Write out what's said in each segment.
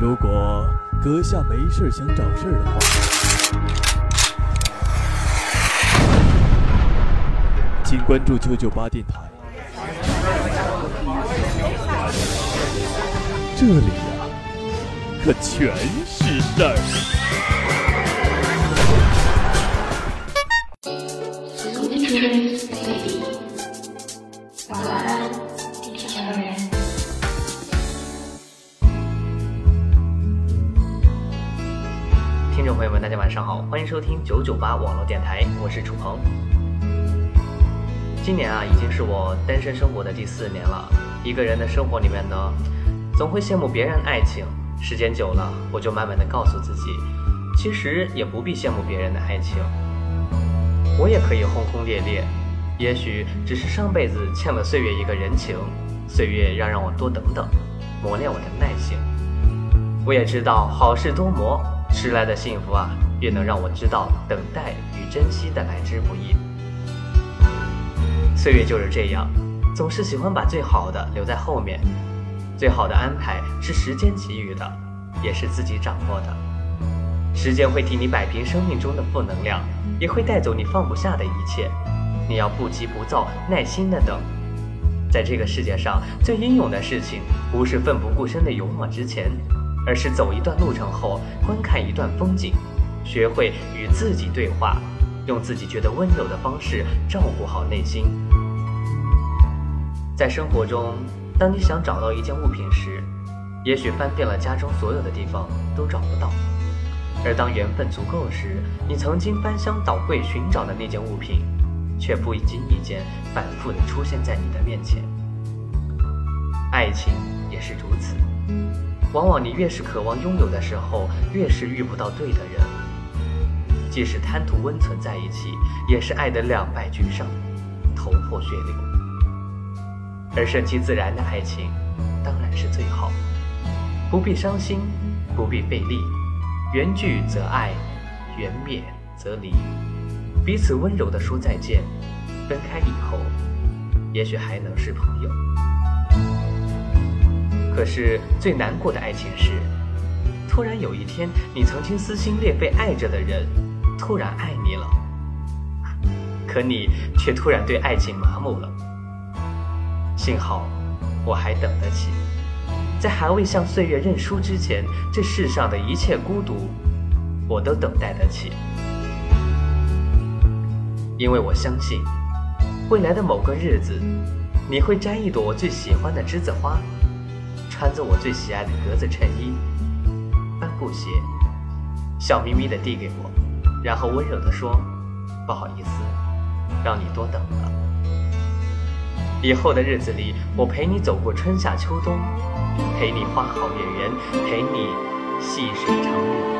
如果阁下没事想找事的话，请关注九九八电台。这里呀，可全是事儿。欢迎收听九九八网络电台，我是楚鹏。今年啊，已经是我单身生活的第四年了。一个人的生活里面呢，总会羡慕别人爱情，时间久了，我就慢慢的告诉自己，其实也不必羡慕别人的爱情，我也可以轰轰烈烈。也许只是上辈子欠了岁月一个人情，岁月要让我多等等，磨练我的耐性。我也知道好事多磨，迟来的幸福啊，越能让我知道等待与珍惜的来之不易。岁月就是这样，总是喜欢把最好的留在后面。最好的安排是时间给予的，也是自己掌握的。时间会替你摆平生命中的负能量，也会带走你放不下的一切。你要不急不躁，耐心的等。在这个世界上，最英勇的事情，不是奋不顾身的勇往直前，而是走一段路程后，观看一段风景，学会与自己对话，用自己觉得温柔的方式照顾好内心。在生活中，当你想找到一件物品时，也许翻遍了家中所有的地方都找不到；而当缘分足够时，你曾经翻箱倒柜寻找的那件物品。却不经意间反复的出现在你的面前。爱情也是如此，往往你越是渴望拥有的时候，越是遇不到对的人。即使贪图温存在一起，也是爱得两败俱伤，头破血流。而顺其自然的爱情，当然是最好，不必伤心，不必费力，缘聚则爱，缘灭则离。彼此温柔地说再见，分开以后，也许还能是朋友。可是最难过的爱情是，突然有一天，你曾经撕心裂肺爱着的人，突然爱你了，可你却突然对爱情麻木了。幸好，我还等得起，在还未向岁月认输之前，这世上的一切孤独，我都等待得起。因为我相信，未来的某个日子，你会摘一朵我最喜欢的栀子花，穿着我最喜爱的格子衬衣、帆布鞋，笑眯眯地递给我，然后温柔地说：“不好意思，让你多等了。”以后的日子里，我陪你走过春夏秋冬，陪你花好月圆，陪你细水长流。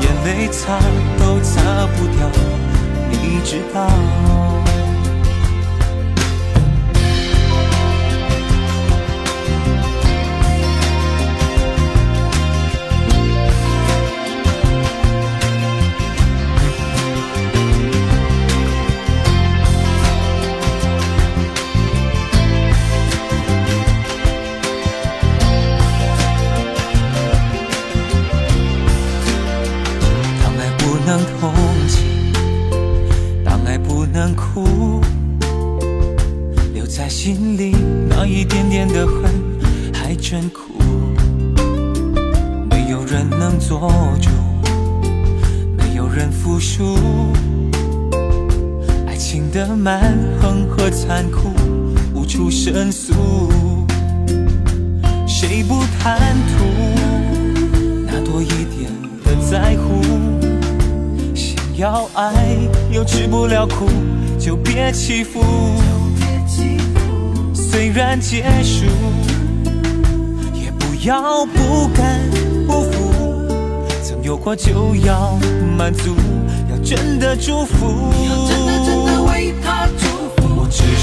眼泪擦都擦不掉，你知道。恒和残酷无处申诉，谁不贪图那多一点的在乎？想要爱又吃不了苦，就别欺负。虽然结束，也不要不甘不服。曾有过就要满足，要真的祝福。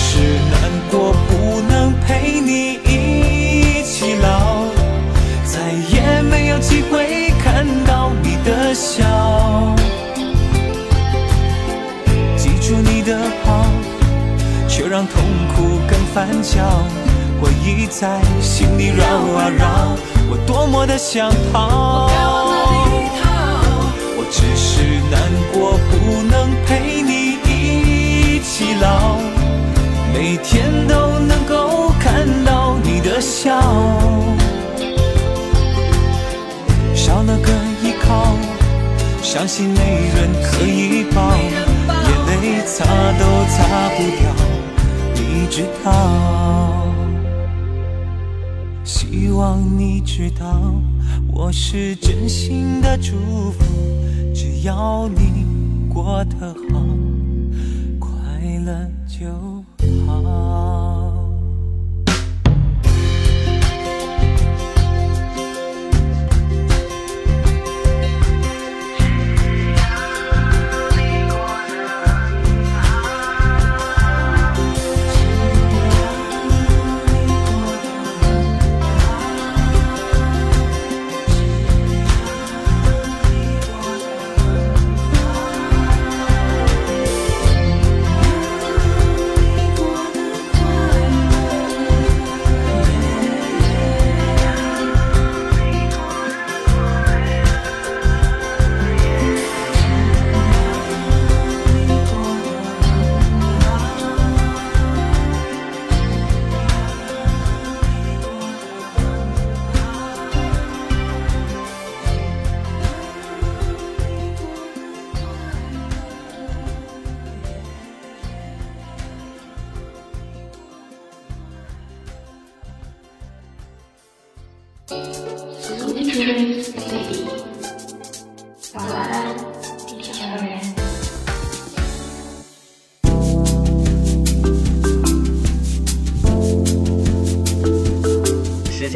是难过。不能陪你一起老，再也没有机会看到你的笑。记住你的好，却让痛苦更翻搅。回忆在心里绕啊绕，我多么的想逃。我只是难过，每天都能够看到你的。笑，少了个依靠，相信没人可以抱，眼泪擦都擦不掉，你知道。希望你知道，我是真心的祝福，只要你过得好，快乐就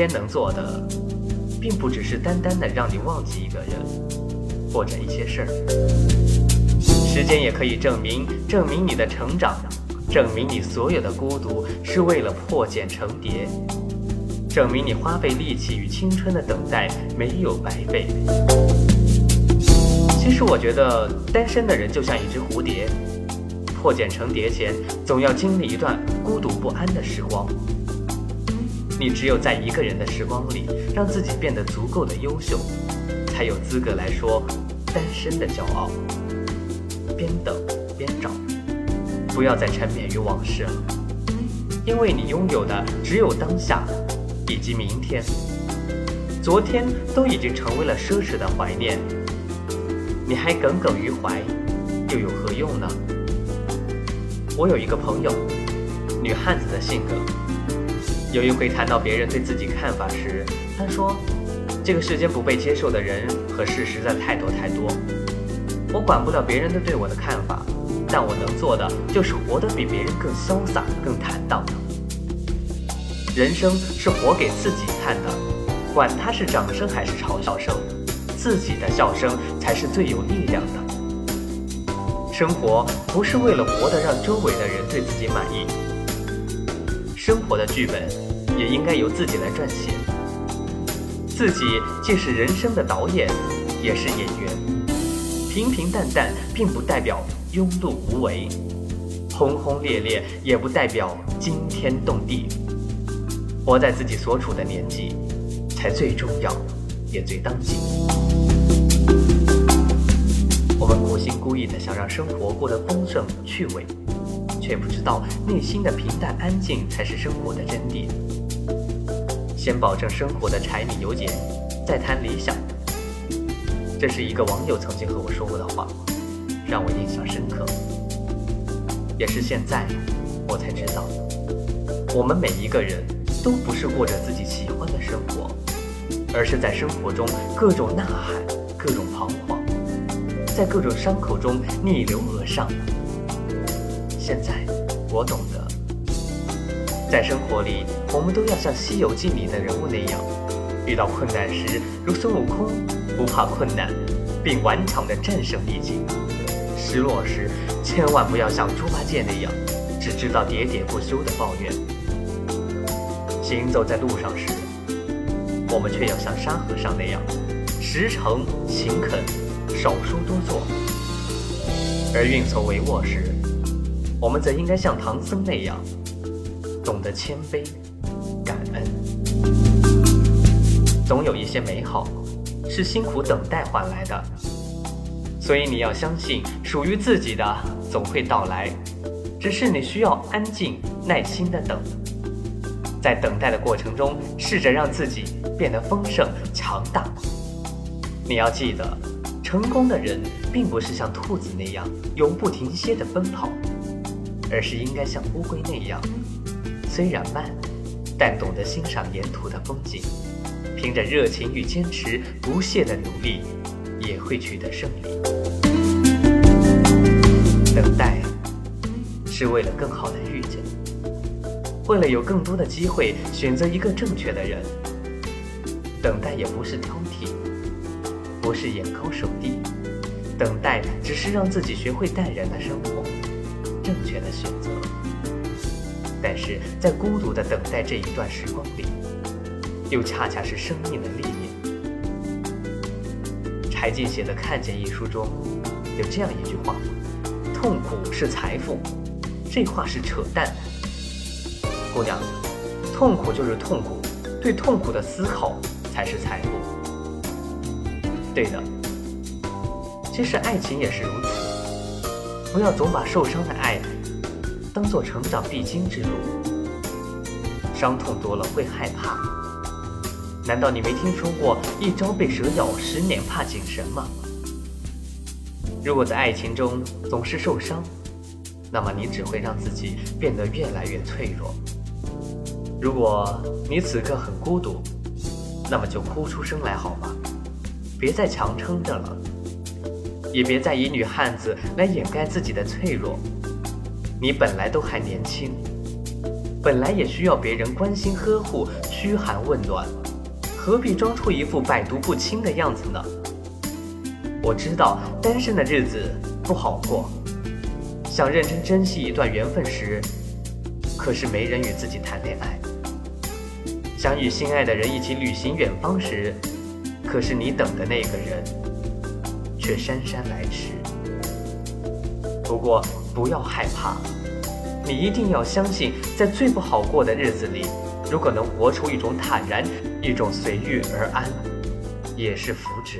间能做的，并不只是单单的让你忘记一个人或者一些事儿。时间也可以证明，证明你的成长，证明你所有的孤独是为了破茧成蝶。证明你花费力气与青春的等待没有白费。其实我觉得单身的人就像一只蝴蝶，破茧成蝶前总要经历一段孤独不安的时光。你只有在一个人的时光里，让自己变得足够的优秀，才有资格来说单身的骄傲。边等边找，不要再沉湎于往事了，因为你拥有的只有当下。以及明天，昨天都已经成为了奢侈的怀念，你还耿耿于怀，又有何用呢？我有一个朋友，女汉子的性格，有一回谈到别人对自己看法时，他说：“这个世间不被接受的人和事实在太多太多，我管不了别人的对我的看法，但我能做的就是活得比别人更潇洒、更坦荡。人生是活给自己看的，管他是掌声还是嘲笑声，自己的笑声才是最有力量的。生活不是为了活得让周围的人对自己满意，生活的剧本也应该由自己来撰写。自己既是人生的导演，也是演员。平平淡淡并不代表庸碌无为，轰轰烈烈也不代表惊天动地。活在自己所处的年纪，才最重要，也最当今。我们苦心孤诣的想让生活过得丰盛趣味，却不知道内心的平淡安静才是生活的真谛。先保证生活的柴米油盐，再谈理想。这是一个网友曾经和我说过的话，让我印象深刻。也是现在，我才知道，我们每一个人都不是过着自己喜欢的生活，而是在生活中各种呐喊，各种彷徨，在各种伤口中逆流而上。现在，我懂。在生活里，我们都要像《西游记》里的人物那样，遇到困难时如孙悟空，不怕困难，并顽强地战胜逆境；失落时，千万不要像猪八戒那样，只知道喋喋不休的抱怨。行走在路上时，我们却要像沙和尚那样，实诚勤恳，少说多做；而运筹帷幄时，我们则应该像唐僧那样。懂得谦卑、感恩，总有一些美好是辛苦等待换来的，所以你要相信，属于自己的总会到来，只是你需要安静、耐心的等。在等待的过程中，试着让自己变得丰盛、强大。你要记得，成功的人并不是像兔子那样永不停歇的奔跑，而是应该像乌龟那样。虽然慢，但懂得欣赏沿途的风景，凭着热情与坚持，不懈的努力，也会取得胜利。等待，是为了更好的遇见，为了有更多的机会选择一个正确的人。等待也不是挑剔，不是眼高手低，等待只是让自己学会淡然的生活，正确的选择。但是在孤独的等待这一段时光里，又恰恰是生命的历练。柴静写的《看见》一书中，有这样一句话：“痛苦是财富。”这话是扯淡。姑娘，痛苦就是痛苦，对痛苦的思考才是财富。对的，其实爱情也是如此，不要总把受伤的爱。当做成长必经之路，伤痛多了会害怕。难道你没听说过“一朝被蛇咬，十年怕井绳”吗？如果在爱情中总是受伤，那么你只会让自己变得越来越脆弱。如果你此刻很孤独，那么就哭出声来好吗？别再强撑着了，也别再以女汉子来掩盖自己的脆弱。你本来都还年轻，本来也需要别人关心呵护、嘘寒问暖，何必装出一副百毒不侵的样子呢？我知道单身的日子不好过，想认真珍惜一段缘分时，可是没人与自己谈恋爱；想与心爱的人一起旅行远方时，可是你等的那个人却姗姗来迟。不过。不要害怕，你一定要相信，在最不好过的日子里，如果能活出一种坦然，一种随遇而安，也是福祉。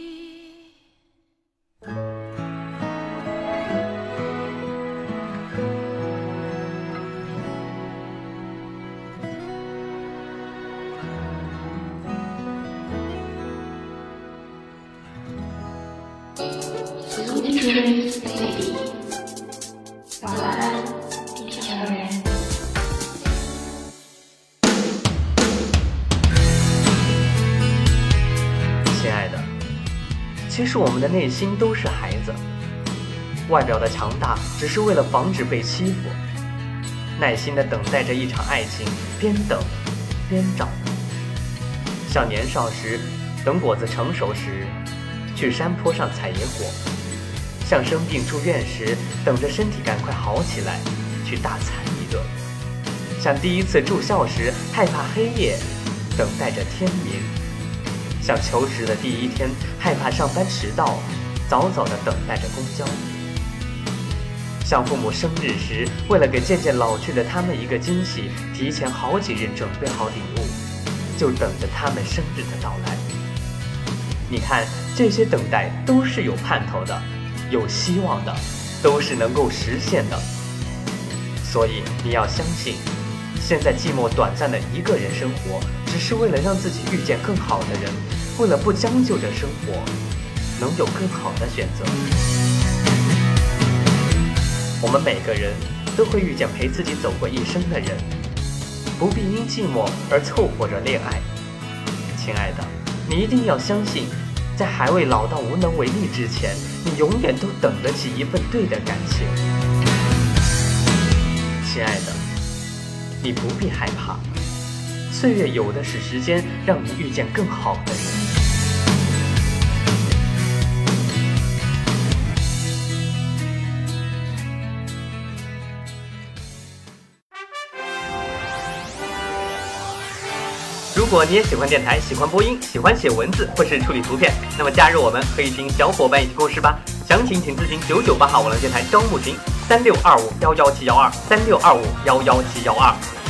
其实我们的内心都是孩子，外表的强大只是为了防止被欺负，耐心的等待着一场爱情，边等边找。像年少时等果子成熟时，去山坡上采野果；像生病住院时等着身体赶快好起来，去大餐一顿；像第一次住校时害怕黑夜，等待着天明。像求职的第一天，害怕上班迟到，早早的等待着公交。像父母生日时，为了给渐渐老去的他们一个惊喜，提前好几日准备好礼物，就等着他们生日的到来。你看，这些等待都是有盼头的，有希望的，都是能够实现的。所以你要相信，现在寂寞短暂的一个人生活，只是为了让自己遇见更好的人，为了不将就着生活，能有更好的选择。我们每个人都会遇见陪自己走过一生的人，不必因寂寞而凑合着恋爱。亲爱的，你一定要相信，在还未老到无能为力之前，你永远都等得起一份对的感情。亲爱的，你不必害怕，岁月有的是时间让你遇见更好的人。如果你也喜欢电台，喜欢播音，喜欢写文字或是处理图片，那么加入我们，和一群小伙伴一起共事吧。详情请咨询九九八号网络电台招募群三六二五幺幺七幺二三六二五幺幺七幺二。